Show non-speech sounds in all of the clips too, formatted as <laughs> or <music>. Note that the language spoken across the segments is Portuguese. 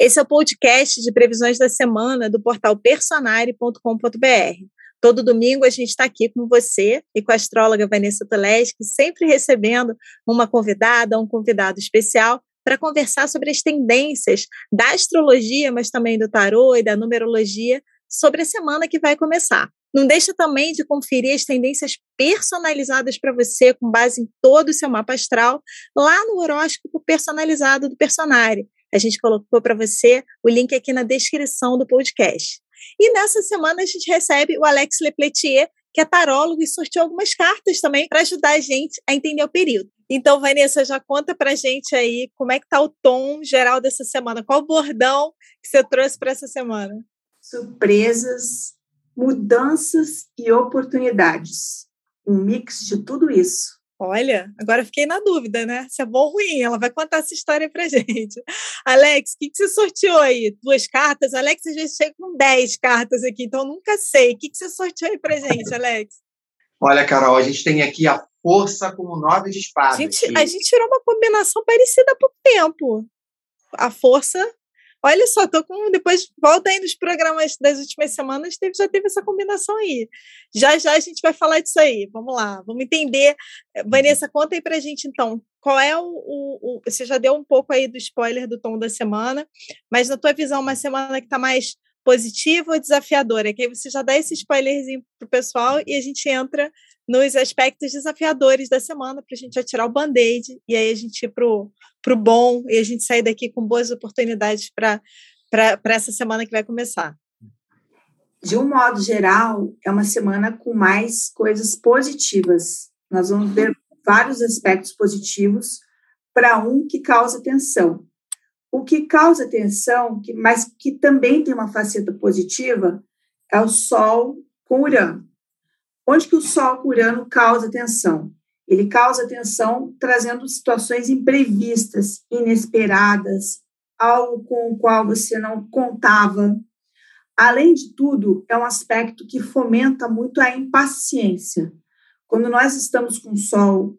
Esse é o podcast de previsões da semana do portal personare.com.br. Todo domingo a gente está aqui com você e com a astróloga Vanessa Toleschi, sempre recebendo uma convidada, um convidado especial para conversar sobre as tendências da astrologia, mas também do tarô e da numerologia sobre a semana que vai começar. Não deixa também de conferir as tendências personalizadas para você, com base em todo o seu mapa astral, lá no horóscopo personalizado do Personare. A gente colocou para você o link aqui na descrição do podcast. E nessa semana a gente recebe o Alex Lepletier, que é tarólogo e sorteou algumas cartas também para ajudar a gente a entender o período. Então, Vanessa, já conta para a gente aí como é que está o tom geral dessa semana. Qual o bordão que você trouxe para essa semana? Surpresas mudanças e oportunidades. Um mix de tudo isso. Olha, agora fiquei na dúvida, né? Se é bom ou ruim. Ela vai contar essa história pra <laughs> gente. Alex, o que, que você sorteou aí? Duas cartas? Alex, às vezes chega com dez cartas aqui, então nunca sei. O que, que você sorteou aí pra gente, Alex? Olha, Carol, a gente tem aqui a força com nove de espadas. A gente, a gente tirou uma combinação parecida há pouco tempo. A força Olha só, tô com. Depois volta aí nos programas das últimas semanas, teve, já teve essa combinação aí. Já já a gente vai falar disso aí. Vamos lá, vamos entender. Eh, Vanessa, conta aí pra gente então. Qual é o, o, o, Você já deu um pouco aí do spoiler do tom da semana, mas na tua visão, uma semana que está mais positiva ou desafiadora? Que aí você já dá esse spoilerzinho pro pessoal e a gente entra nos aspectos desafiadores da semana para a gente atirar o band-aid e aí a gente ir pro, pro bom e a gente sair daqui com boas oportunidades para essa semana que vai começar. De um modo geral, é uma semana com mais coisas positivas. Nós vamos ver vários aspectos positivos para um que causa tensão. O que causa tensão, mas que também tem uma faceta positiva, é o Sol com Urano. Onde que o Sol com Urano causa tensão? Ele causa tensão trazendo situações imprevistas, inesperadas, algo com o qual você não contava. Além de tudo, é um aspecto que fomenta muito a impaciência. Quando nós estamos com o Sol,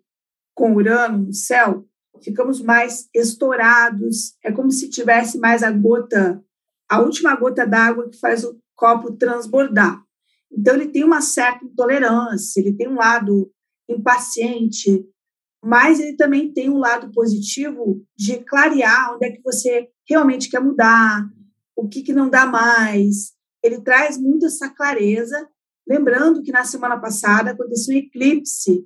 com Urano no céu, ficamos mais estourados, é como se tivesse mais a gota, a última gota d'água que faz o copo transbordar. Então, ele tem uma certa intolerância, ele tem um lado impaciente, mas ele também tem um lado positivo de clarear onde é que você realmente quer mudar, o que, que não dá mais. Ele traz muito essa clareza. Lembrando que na semana passada aconteceu um eclipse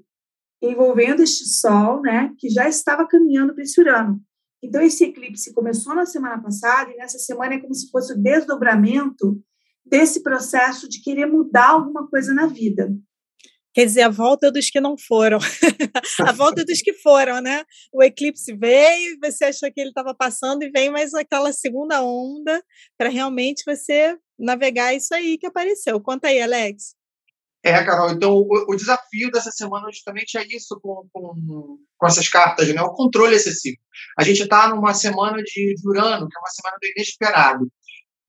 envolvendo este Sol, né, que já estava caminhando para esse Urano. Então, esse eclipse começou na semana passada e nessa semana é como se fosse o desdobramento desse processo de querer mudar alguma coisa na vida. Quer dizer, a volta dos que não foram. <laughs> a volta dos que foram, né? O eclipse veio, você achou que ele estava passando e vem mais aquela segunda onda para realmente você navegar isso aí que apareceu. Conta aí, Alex. É, Carol, então o, o desafio dessa semana justamente é isso com, com, com, essas cartas, né? O controle excessivo. A gente está numa semana de Urano, que é uma semana do inesperado.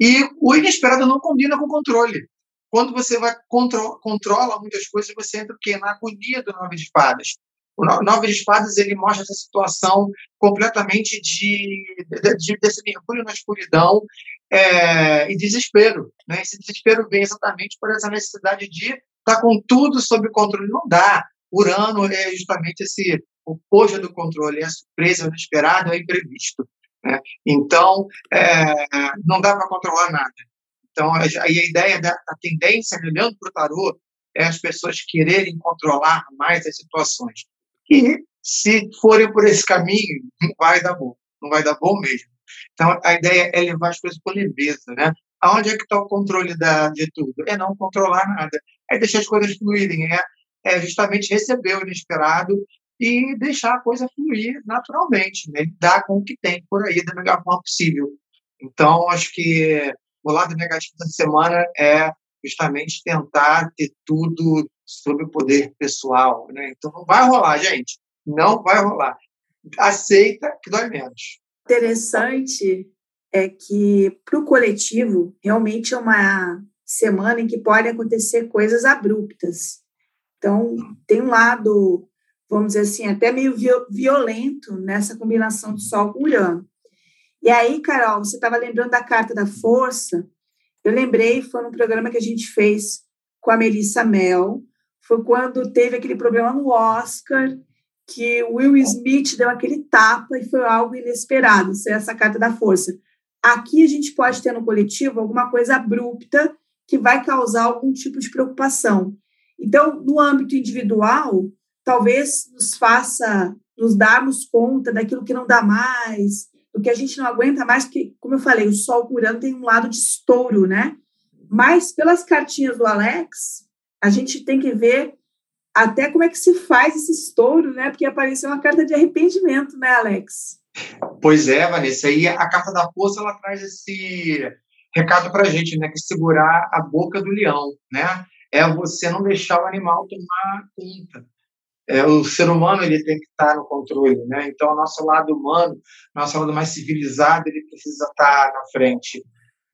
E o inesperado não combina com o controle. Quando você vai contro controla muitas coisas, você entra o quê? na agonia do Nove de Espadas. O Nove de Espadas ele mostra essa situação completamente de, de, de desse mergulho na escuridão é, e desespero. Né? Esse desespero vem exatamente por essa necessidade de estar tá com tudo sob controle. Não dá. Urano é justamente esse o pojo do controle, é a surpresa, o inesperado, é o imprevisto. Né? Então, é, não dá para controlar nada. Então, a, a ideia da a tendência, olhando para o tarô, é as pessoas quererem controlar mais as situações. E, se forem por esse caminho, não vai dar bom. Não vai dar bom mesmo. Então, a ideia é levar as coisas com leveza, né? Aonde é que está o controle da, de tudo? É não controlar nada. É deixar as coisas fluírem. É, é justamente receber o inesperado e deixar a coisa fluir naturalmente, né? lidar com o que tem por aí da melhor forma possível. Então, acho que o lado negativo da semana é justamente tentar ter tudo sob o poder pessoal. Né? Então, não vai rolar, gente. Não vai rolar. Aceita que dói menos. Interessante é que, para o coletivo, realmente é uma semana em que podem acontecer coisas abruptas. Então, tem um lado vamos dizer assim, até meio violento nessa combinação de Sol com Urano. E aí, Carol, você estava lembrando da Carta da Força. Eu lembrei, foi num programa que a gente fez com a Melissa Mel. Foi quando teve aquele problema no Oscar, que Will Smith deu aquele tapa e foi algo inesperado, ser essa Carta da Força. Aqui a gente pode ter no coletivo alguma coisa abrupta que vai causar algum tipo de preocupação. Então, no âmbito individual, talvez nos faça nos darmos conta daquilo que não dá mais, do que a gente não aguenta mais, porque, como eu falei, o sol curando tem um lado de estouro, né? Mas pelas cartinhas do Alex, a gente tem que ver até como é que se faz esse estouro, né? Porque apareceu uma carta de arrependimento, né, Alex? Pois é, Vanessa. E a carta da força ela traz esse recado para a gente, né? Que segurar a boca do leão, né? É você não deixar o animal tomar conta é, o ser humano ele tem que estar no controle, né? Então, o nosso lado humano, nosso lado mais civilizado, ele precisa estar na frente.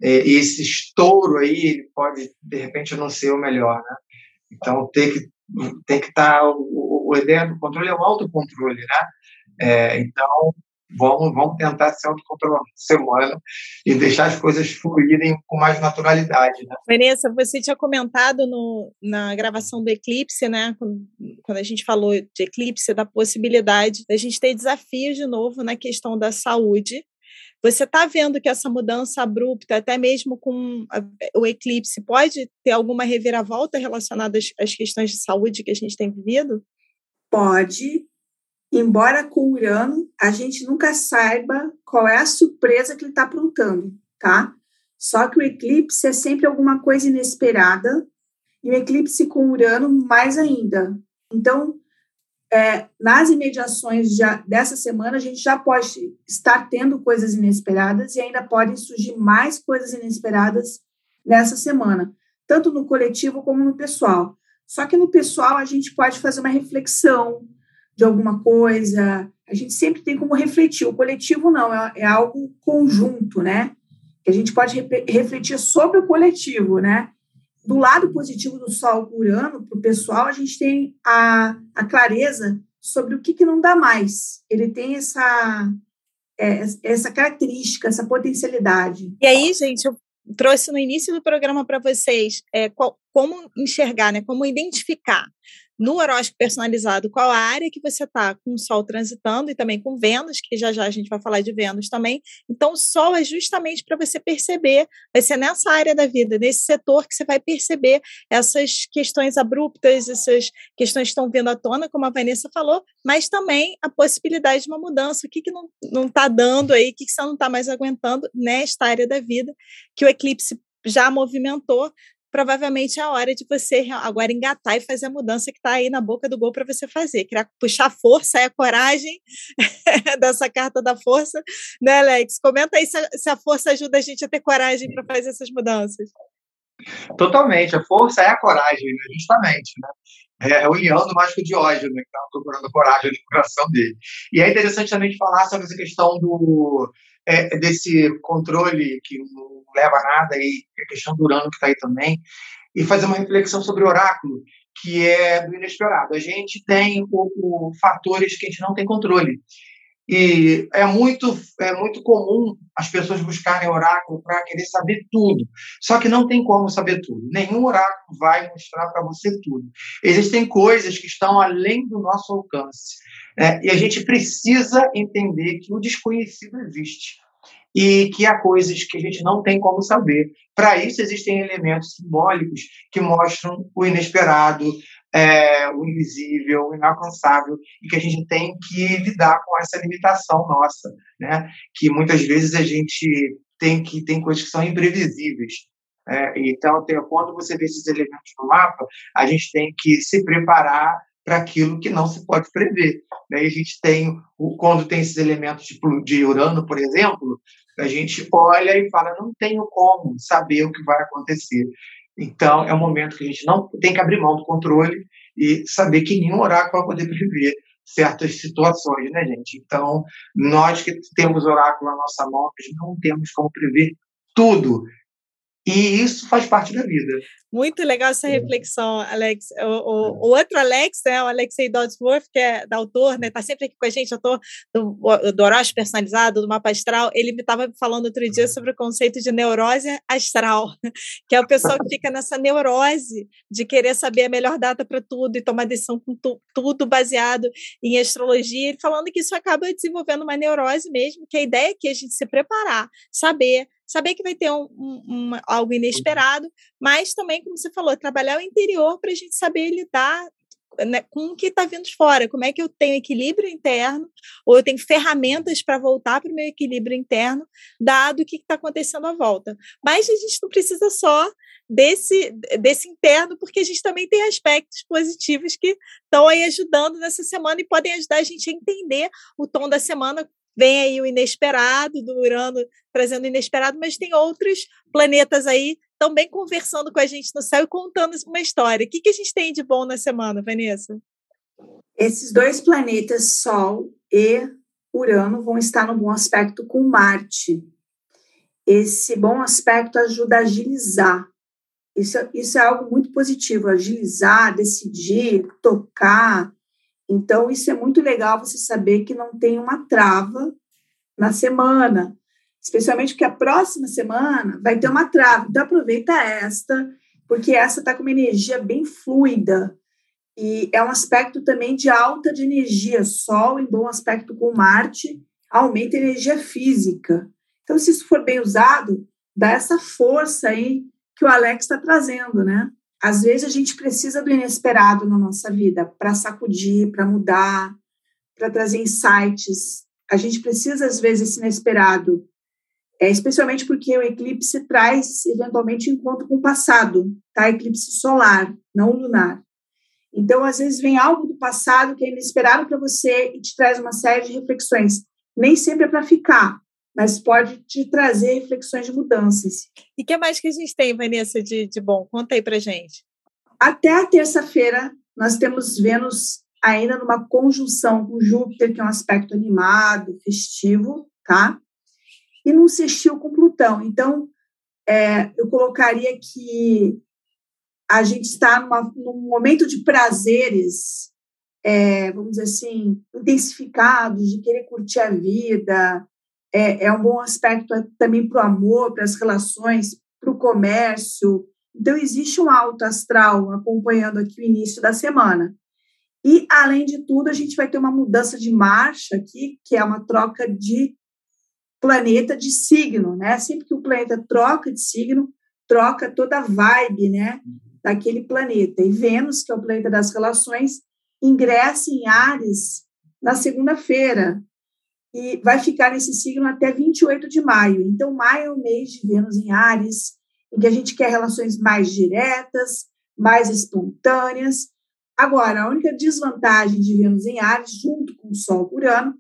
É, e esse estouro aí, ele pode, de repente, não ser o melhor, né? Então, tem que, tem que estar... O, o ideia do controle é o autocontrole, né? É, então, vamos, vamos tentar se autocontrolar semana e deixar as coisas fluírem com mais naturalidade. Né? Vanessa, você tinha comentado no, na gravação do Eclipse, né, quando, quando a gente falou de Eclipse, da possibilidade da gente ter desafios de novo na questão da saúde. Você está vendo que essa mudança abrupta, até mesmo com o eclipse, pode ter alguma reviravolta relacionada às, às questões de saúde que a gente tem vivido? Pode, embora com Urano a gente nunca saiba qual é a surpresa que ele está aprontando, tá? Só que o eclipse é sempre alguma coisa inesperada, e o eclipse com Urano mais ainda. Então, é, nas imediações já, dessa semana, a gente já pode estar tendo coisas inesperadas e ainda podem surgir mais coisas inesperadas nessa semana, tanto no coletivo como no pessoal. Só que no pessoal a gente pode fazer uma reflexão, de alguma coisa. A gente sempre tem como refletir. O coletivo não, é, é algo conjunto, né? Que a gente pode re refletir sobre o coletivo, né? Do lado positivo do Sol Urano, para o pessoal, a gente tem a, a clareza sobre o que, que não dá mais. Ele tem essa, é, essa característica, essa potencialidade. E aí, gente, eu trouxe no início do programa para vocês é, qual, como enxergar, né, como identificar no horóscopo personalizado qual a área que você está com o Sol transitando e também com Vênus, que já já a gente vai falar de Vênus também. Então, o Sol é justamente para você perceber, vai ser nessa área da vida, nesse setor que você vai perceber essas questões abruptas, essas questões que estão vindo à tona, como a Vanessa falou, mas também a possibilidade de uma mudança, o que, que não está dando aí, o que, que você não está mais aguentando nesta área da vida, que o eclipse já movimentou, provavelmente é a hora de você agora engatar e fazer a mudança que está aí na boca do gol para você fazer. Criar, puxar força, é a coragem <laughs> dessa carta da força, né, Alex? Comenta aí se a, se a força ajuda a gente a ter coragem para fazer essas mudanças. Totalmente, a força é a coragem, né? justamente, né? É, é o Ian do Mágico de Ódio, né, que estava procurando coragem no coração dele. E é interessante também falar sobre essa questão do, é, desse controle que não leva a nada, e a questão do Urano que está aí também, e fazer uma reflexão sobre o oráculo, que é do inesperado. A gente tem o, o, fatores que a gente não tem controle. E é muito, é muito comum as pessoas buscarem oráculo para querer saber tudo. Só que não tem como saber tudo. Nenhum oráculo vai mostrar para você tudo. Existem coisas que estão além do nosso alcance. É, e a gente precisa entender que o desconhecido existe e que há coisas que a gente não tem como saber. Para isso, existem elementos simbólicos que mostram o inesperado, é, o invisível, o inalcançável, e que a gente tem que lidar com essa limitação nossa, né? que muitas vezes a gente tem que tem coisas que são imprevisíveis. É, então, quando você vê esses elementos no mapa, a gente tem que se preparar para aquilo que não se pode prever. Né? E a gente tem, quando tem esses elementos de, de Urano, por exemplo, a gente olha e fala, não tenho como saber o que vai acontecer. Então, é um momento que a gente não tem que abrir mão do controle e saber que nenhum oráculo vai poder prever certas situações, né, gente? Então, nós que temos oráculo na nossa mão, não temos como prever tudo. E isso faz parte da vida. Muito legal essa reflexão, Alex. O, o, o outro Alex, né, o Alexei Dodsworth, que é da autor, né, tá sempre aqui com a gente, autor do, do horóscopo personalizado, do mapa astral, ele me estava falando outro dia sobre o conceito de neurose astral, <laughs> que é o pessoal que fica nessa neurose de querer saber a melhor data para tudo e tomar decisão com tu, tudo baseado em astrologia, ele falando que isso acaba desenvolvendo uma neurose mesmo, que a ideia é que a gente se preparar, saber, saber que vai ter um, um, algo inesperado, mas também, como você falou, trabalhar o interior para a gente saber lidar né, com o que está vindo de fora, como é que eu tenho equilíbrio interno, ou eu tenho ferramentas para voltar para o meu equilíbrio interno, dado o que está acontecendo à volta. Mas a gente não precisa só desse, desse interno, porque a gente também tem aspectos positivos que estão aí ajudando nessa semana e podem ajudar a gente a entender o tom da semana vem aí o inesperado do Urano trazendo o inesperado, mas tem outros planetas aí também conversando com a gente no céu e contando uma história. O que, que a gente tem de bom na semana, Vanessa? Esses dois planetas, Sol e Urano, vão estar no bom aspecto com Marte. Esse bom aspecto ajuda a agilizar. Isso, isso é algo muito positivo, agilizar, decidir, tocar, então, isso é muito legal você saber que não tem uma trava na semana, especialmente porque a próxima semana vai ter uma trava. Então, aproveita esta, porque essa está com uma energia bem fluida. E é um aspecto também de alta de energia. Sol em bom aspecto com Marte aumenta a energia física. Então, se isso for bem usado, dá essa força aí que o Alex está trazendo, né? Às vezes a gente precisa do inesperado na nossa vida para sacudir, para mudar, para trazer insights. A gente precisa, às vezes, desse inesperado, é, especialmente porque o eclipse traz, eventualmente, encontro com o passado, tá? Eclipse solar, não lunar. Então, às vezes, vem algo do passado que é inesperado para você e te traz uma série de reflexões. Nem sempre é para ficar, mas pode te trazer reflexões de mudanças. E o que mais que a gente tem, Vanessa, de, de bom? Conta aí para gente. Até a terça-feira, nós temos Vênus ainda numa conjunção com Júpiter, que é um aspecto animado, festivo, tá? E num sextil com Plutão. Então, é, eu colocaria que a gente está numa, num momento de prazeres, é, vamos dizer assim, intensificados, de querer curtir a vida, é, é um bom aspecto também para o amor, para as relações, para o comércio. Então, existe um alto astral acompanhando aqui o início da semana. E, além de tudo, a gente vai ter uma mudança de marcha aqui, que é uma troca de planeta de signo, né? Sempre que o planeta troca de signo, troca toda a vibe, né, daquele planeta. E Vênus, que é o planeta das relações, ingressa em Ares na segunda-feira, e vai ficar nesse signo até 28 de maio. Então, maio é o mês de Vênus em Ares, em que a gente quer relações mais diretas, mais espontâneas. Agora, a única desvantagem de Vênus em Ares, junto com o Sol por ano,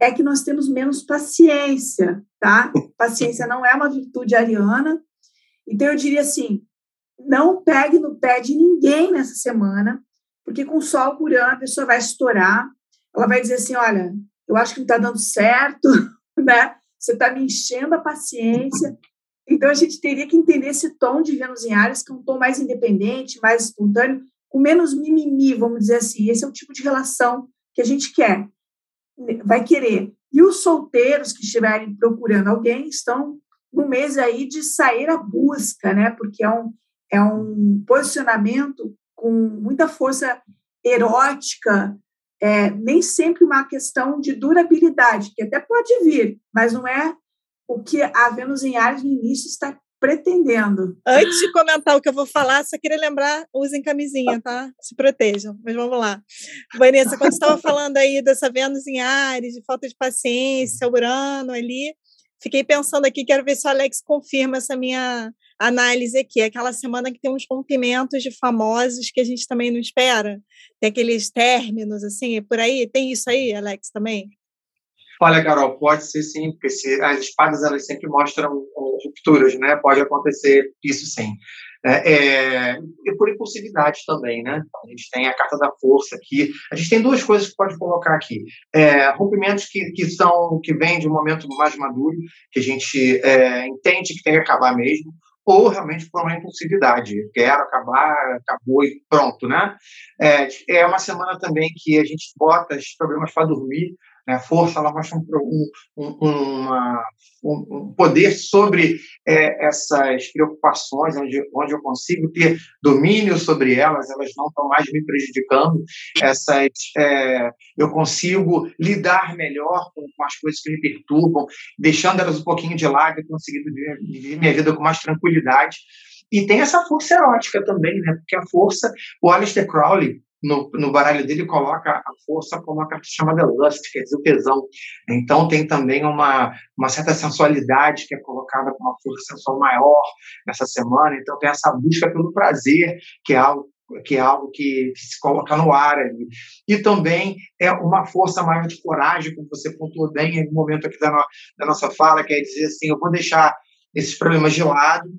é que nós temos menos paciência, tá? <laughs> Paciência não é uma virtude ariana. Então, eu diria assim: não pegue no pé de ninguém nessa semana, porque com o Sol por ano a pessoa vai estourar. Ela vai dizer assim: olha, eu acho que não está dando certo, <laughs> né? Você está me enchendo a paciência. Então, a gente teria que entender esse tom de Vênus em Ares, que é um tom mais independente, mais espontâneo, com menos mimimi, vamos dizer assim. Esse é o tipo de relação que a gente quer, vai querer. E os solteiros que estiverem procurando alguém estão no mês aí de sair à busca, né? Porque é um, é um posicionamento com muita força erótica, é, nem sempre uma questão de durabilidade, que até pode vir, mas não é o que a Vênus em Ares no início está pretendendo. Antes de comentar o que eu vou falar, só queria lembrar, usem camisinha, tá? Se protejam. Mas vamos lá. Vanessa, quando estava falando aí dessa Vênus em Ares, de falta de paciência, Urano ali, fiquei pensando aqui, quero ver se o Alex confirma essa minha análise aqui. Aquela semana que tem uns rompimentos de famosos que a gente também não espera. Tem aqueles términos, assim, por aí. Tem isso aí, Alex, também? Olha, Carol, pode ser sim, porque se, as espadas elas sempre mostram rupturas, né? Pode acontecer isso sim. É, é, e por impulsividade também, né? A gente tem a carta da força aqui. A gente tem duas coisas que pode colocar aqui: é, rompimentos que, que são que vêm de um momento mais maduro, que a gente é, entende que tem que acabar mesmo, ou realmente por uma impulsividade. Quero acabar, acabou e pronto, né? É, é uma semana também que a gente bota esses problemas para dormir, né? Força, ela mostra um, um, uma, um poder sobre é, essas preocupações, onde, onde eu consigo ter domínio sobre elas, elas não estão mais me prejudicando, essas, é, eu consigo lidar melhor com, com, as coisas que me perturbam, deixando elas um pouquinho de lado e conseguindo viver, viver minha vida com mais tranquilidade. E tem essa força erótica também, né? Porque a força, o Aleister Crowley, no, no baralho dele coloca a força como uma carta chamada lust, quer dizer, o tesão. Então tem também uma, uma certa sensualidade que é colocada com uma força sensual maior nessa semana. Então tem essa busca pelo prazer, que é algo que é algo que, se coloca no ar ali. E também é uma força maior de coragem, como você pontuou bem em um momento aqui da, no, da nossa fala, que é dizer assim, eu vou deixar esses problemas de lado,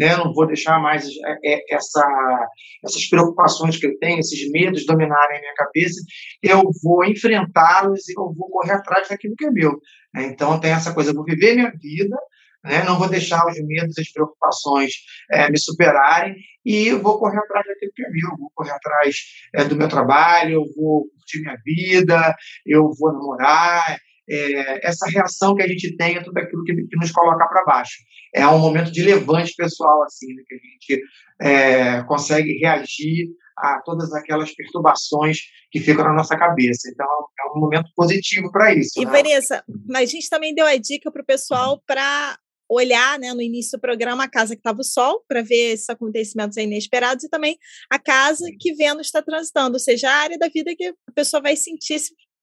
né? não vou deixar mais é, é, essa, essas preocupações que eu tenho, esses medos dominarem a minha cabeça, eu vou enfrentá-los e eu vou correr atrás daquilo que é meu. Né? Então, tem essa coisa, eu vou viver minha vida, né? não vou deixar os medos e as preocupações é, me superarem e vou correr atrás daquilo que é meu, vou correr atrás é, do meu trabalho, eu vou curtir minha vida, eu vou namorar, é, essa reação que a gente tem a tudo aquilo que, que nos coloca para baixo. É um momento de levante pessoal, assim, né, que a gente é, consegue reagir a todas aquelas perturbações que ficam na nossa cabeça. Então, é um momento positivo para isso. E, né? Vanessa, a gente também deu a dica para o pessoal para olhar né, no início do programa a casa que estava o Sol, para ver esses acontecimentos inesperados, e também a casa que Vênus está transitando, ou seja, a área da vida que a pessoa vai sentir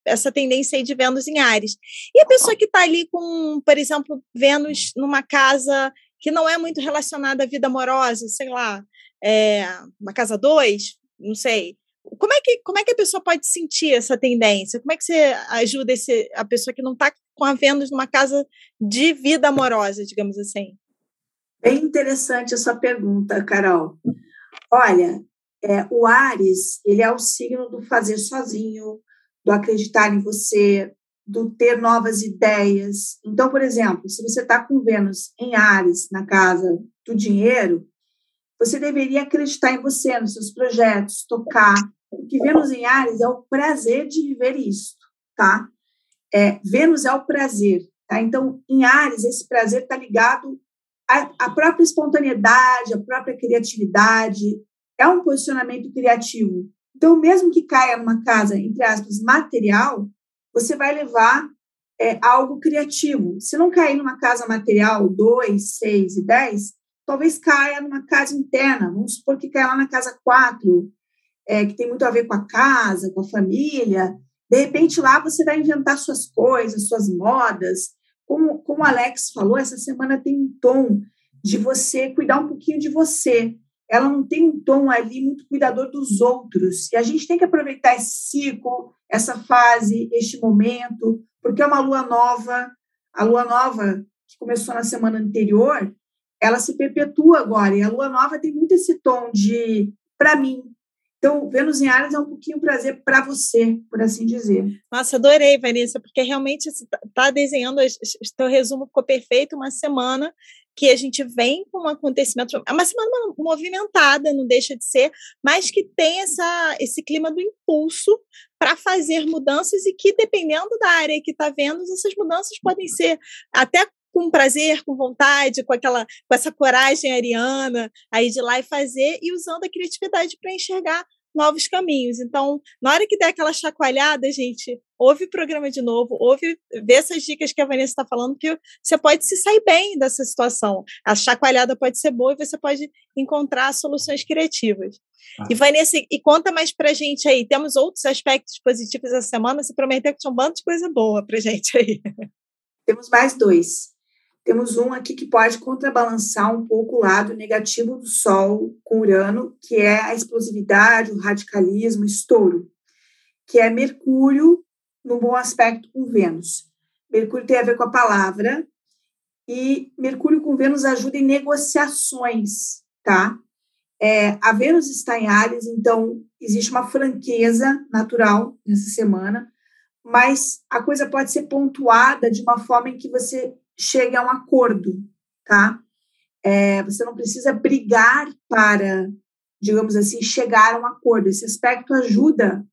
essa tendência aí de Vênus em Ares. E a pessoa que está ali com, por exemplo, Vênus numa casa que não é muito relacionada à vida amorosa, sei lá, é, uma casa dois, não sei. Como é, que, como é que a pessoa pode sentir essa tendência? Como é que você ajuda esse, a pessoa que não está com a Vênus numa casa de vida amorosa, digamos assim? Bem interessante essa pergunta, Carol. Olha, é, o Ares, ele é o signo do fazer sozinho, do acreditar em você, do ter novas ideias. Então, por exemplo, se você está com Vênus em Ares, na casa do dinheiro, você deveria acreditar em você, nos seus projetos, tocar. Porque Vênus em Ares é o prazer de viver isso, tá? É, Vênus é o prazer, tá? Então, em Ares, esse prazer está ligado à, à própria espontaneidade, à própria criatividade. É um posicionamento criativo. Então, mesmo que caia numa casa, entre aspas, material, você vai levar é, algo criativo. Se não cair numa casa material 2, 6 e 10, talvez caia numa casa interna. Vamos supor que caia lá na casa 4, é, que tem muito a ver com a casa, com a família. De repente, lá você vai inventar suas coisas, suas modas. Como, como o Alex falou, essa semana tem um tom de você cuidar um pouquinho de você ela não tem um tom ali muito cuidador dos outros. E a gente tem que aproveitar esse ciclo, essa fase, este momento, porque é uma lua nova. A lua nova, que começou na semana anterior, ela se perpetua agora. E a lua nova tem muito esse tom de para mim. Então, Vênus em Ares é um pouquinho prazer para você, por assim dizer. Nossa, adorei, Vanessa, porque realmente está tá desenhando, o resumo ficou perfeito, uma semana que a gente vem com um acontecimento, é uma semana movimentada, não deixa de ser, mas que tem essa, esse clima do impulso para fazer mudanças e que, dependendo da área que está vendo, essas mudanças podem ser até com prazer, com vontade, com aquela, com essa coragem ariana aí de ir lá e fazer e usando a criatividade para enxergar novos caminhos. Então, na hora que der aquela chacoalhada, gente, ouve o programa de novo, ouve, vê essas dicas que a Vanessa está falando, que você pode se sair bem dessa situação. A chacoalhada pode ser boa e você pode encontrar soluções criativas. Ah. E Vanessa, e conta mais pra gente aí, temos outros aspectos positivos essa semana, você prometeu que tinha um bando de coisa boa pra gente aí. Temos mais dois. Temos um aqui que pode contrabalançar um pouco o lado negativo do Sol com Urano, que é a explosividade, o radicalismo, o estouro, que é Mercúrio no bom aspecto com Vênus. Mercúrio tem a ver com a palavra e Mercúrio com Vênus ajuda em negociações, tá? É, a Vênus está em Ares, então existe uma franqueza natural nessa semana, mas a coisa pode ser pontuada de uma forma em que você chegue a um acordo, tá? É, você não precisa brigar para, digamos assim, chegar a um acordo. Esse aspecto ajuda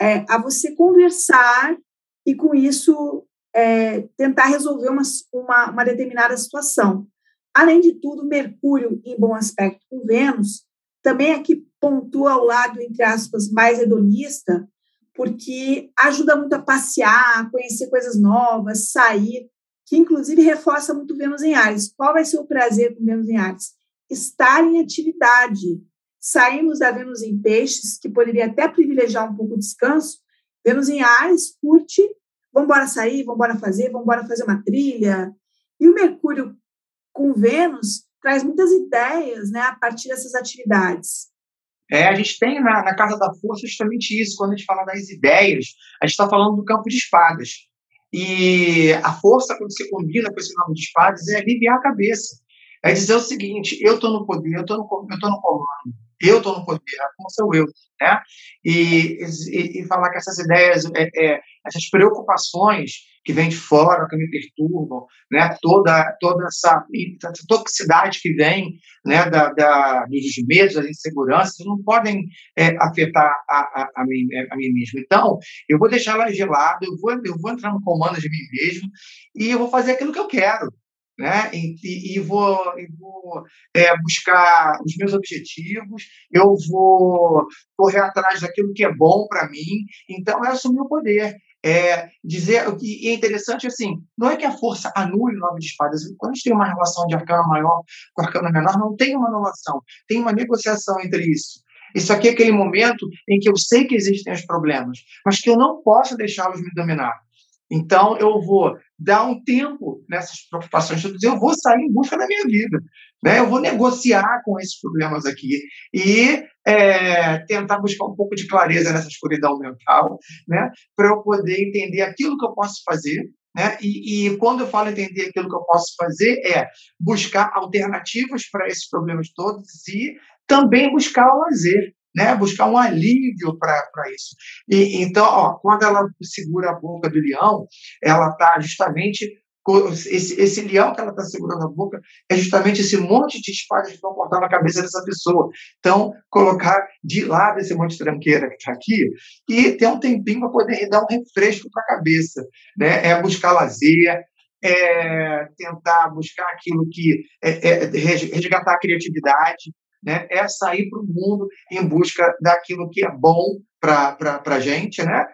é, a você conversar e, com isso, é, tentar resolver uma, uma, uma, determinada situação. Além de tudo, Mercúrio em bom aspecto com Vênus também aqui pontua ao lado, entre aspas, mais hedonista, porque ajuda muito a passear, a conhecer coisas novas, sair, que inclusive reforça muito Vênus em Ares. Qual vai ser o prazer com Vênus em Ares? Estar em atividade. Saímos da Vênus em Peixes, que poderia até privilegiar um pouco o descanso. Vênus em Ares curte, vamos embora sair, vamos embora fazer, vamos embora fazer uma trilha. E o Mercúrio com Vênus traz muitas ideias né, a partir dessas atividades. É, a gente tem na, na Casa da Força justamente isso, quando a gente fala das ideias, a gente está falando do campo de espadas. E a força, quando se combina com esse campo de espadas, é aliviar a cabeça. É dizer o seguinte: eu estou no poder, eu estou no, no comando, eu estou no poder, como sou eu, né? E, e, e, falar que essas ideias, é, é, essas preocupações que vêm de fora, que me perturbam, né? Toda, toda essa, essa toxicidade que vem, né? Da, da, dos medos, das inseguranças, não podem é, afetar a, a, a, mim, a mim mesmo. Então, eu vou deixar ela de lado, eu vou, eu vou entrar no comando de mim mesmo e eu vou fazer aquilo que eu quero né? E, e vou, e vou é, buscar os meus objetivos, eu vou correr atrás daquilo que é bom para mim. Então, é assumir o poder. É dizer o que é interessante assim, não é que a força anule o nove de espadas. Quando a gente tem uma relação de arcano maior com arcano menor, não tem uma anulação, tem uma negociação entre isso. Isso aqui é aquele momento em que eu sei que existem os problemas, mas que eu não posso deixá-los me dominar. Então, eu vou dar um tempo nessas preocupações todas, eu vou sair em busca da minha vida. Né? Eu vou negociar com esses problemas aqui e é, tentar buscar um pouco de clareza nessa escuridão mental, né? para eu poder entender aquilo que eu posso fazer. Né? E, e quando eu falo entender aquilo que eu posso fazer, é buscar alternativas para esses problemas todos e também buscar o lazer né, buscar um alívio para isso. E, então, ó, quando ela segura a boca do leão, ela está justamente. Esse, esse leão que ela está segurando a boca é justamente esse monte de espadas que estão cortando a cabeça dessa pessoa. Então, colocar de lado esse monte de tranqueira que está aqui e ter um tempinho para poder dar um refresco para a cabeça. Né? É buscar lazer, é tentar buscar aquilo que é, é, resgatar a criatividade, né, é sair para o mundo em busca daquilo que é bom para a gente, né,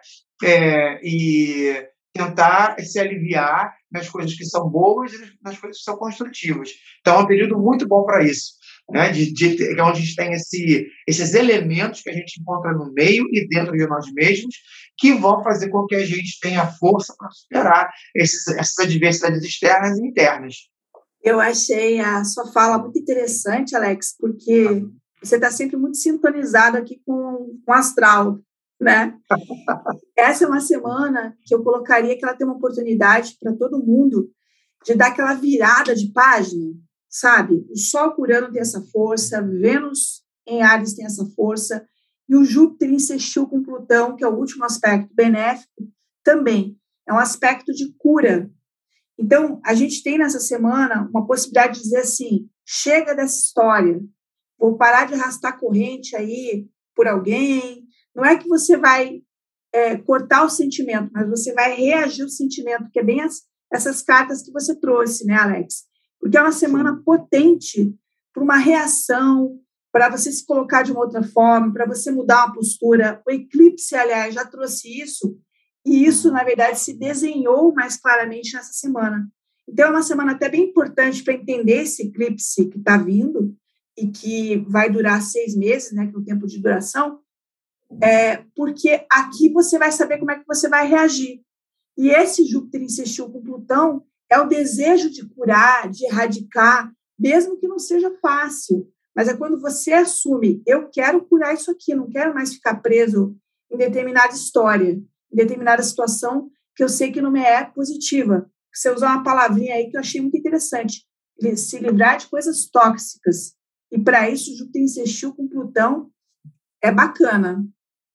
é, e tentar se aliviar nas coisas que são boas e nas coisas que são construtivas. Então, é um período muito bom para isso, né, de, de, é onde a gente tem esse, esses elementos que a gente encontra no meio e dentro de nós mesmos, que vão fazer com que a gente tenha força para superar esses, essas adversidades externas e internas. Eu achei a sua fala muito interessante, Alex, porque você está sempre muito sintonizado aqui com, com o astral, né? <laughs> Essa é uma semana que eu colocaria que ela tem uma oportunidade para todo mundo de dar aquela virada de página, sabe? O Sol curando tem essa força, Vênus em Ares tem essa força, e o Júpiter insistiu com Plutão, que é o último aspecto benéfico, também. É um aspecto de cura, então, a gente tem nessa semana uma possibilidade de dizer assim: chega dessa história, vou parar de arrastar corrente aí por alguém. Não é que você vai é, cortar o sentimento, mas você vai reagir ao sentimento, que é bem as, essas cartas que você trouxe, né, Alex? Porque é uma semana potente para uma reação, para você se colocar de uma outra forma, para você mudar uma postura. O eclipse, aliás, já trouxe isso e isso, na verdade, se desenhou mais claramente nessa semana. Então, é uma semana até bem importante para entender esse eclipse que está vindo e que vai durar seis meses, né, que é o tempo de duração, é, porque aqui você vai saber como é que você vai reagir. E esse Júpiter insistiu com Plutão é o desejo de curar, de erradicar, mesmo que não seja fácil. Mas é quando você assume, eu quero curar isso aqui, não quero mais ficar preso em determinada história determinada situação que eu sei que não me é positiva. Você usou uma palavrinha aí que eu achei muito interessante, se livrar de coisas tóxicas. E para isso, Júpiter insistiu com Plutão é bacana.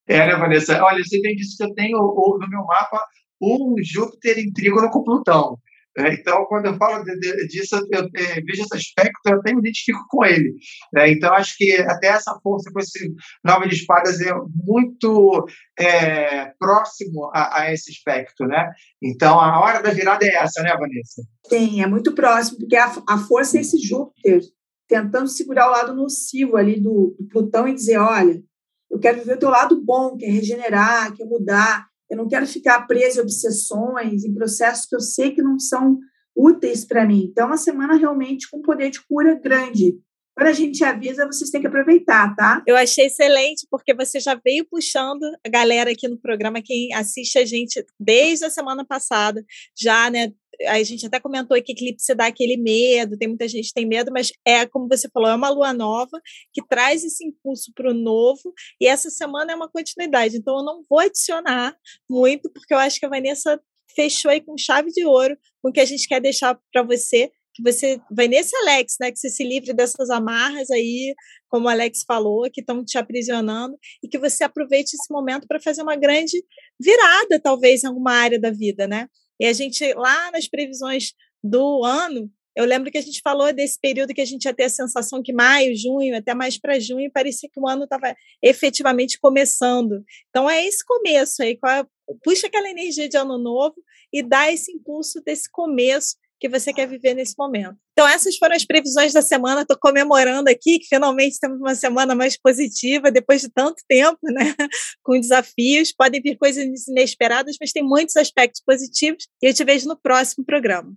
É, né, Vanessa? Olha, você tem disso que eu tenho no meu mapa um Júpiter em trígono com Plutão. É, então, quando eu falo de, de, disso, eu, eu, vejo esse aspecto, eu até me identifico com ele. É, então, acho que até essa força com esse nove de espadas é muito é, próximo a, a, esse aspecto, né? Então, a hora da virada é essa, né, Vanessa? Sim, é muito próximo, porque a, a força é esse Júpiter tentando segurar o lado nocivo ali do, do Plutão e dizer, olha, eu quero viver o teu lado bom, quer regenerar, quer mudar, eu não quero ficar preso em obsessões, em processos que eu sei que não são úteis para mim. Então, é uma semana realmente com poder de cura grande. Quando a gente avisa, vocês têm que aproveitar, tá? Eu achei excelente, porque você já veio puxando a galera aqui no programa, quem assiste a gente desde a semana passada, já, né? A gente até comentou que eclipse dá aquele medo, tem muita gente que tem medo, mas é, como você falou, é uma lua nova que traz esse impulso para o novo, e essa semana é uma continuidade. Então, eu não vou adicionar muito, porque eu acho que a Vanessa fechou aí com chave de ouro o que a gente quer deixar para você que você vai nesse Alex, né? Que você se livre dessas amarras aí, como o Alex falou, que estão te aprisionando, e que você aproveite esse momento para fazer uma grande virada, talvez, em alguma área da vida, né? E a gente, lá nas previsões do ano, eu lembro que a gente falou desse período que a gente ia ter a sensação que maio, junho, até mais para junho, parecia que o ano estava efetivamente começando. Então, é esse começo aí, puxa aquela energia de ano novo e dá esse impulso desse começo que você quer viver nesse momento. Então, essas foram as previsões da semana. Estou comemorando aqui que finalmente temos uma semana mais positiva, depois de tanto tempo, né? <laughs> Com desafios. Podem vir coisas inesperadas, mas tem muitos aspectos positivos. E eu te vejo no próximo programa.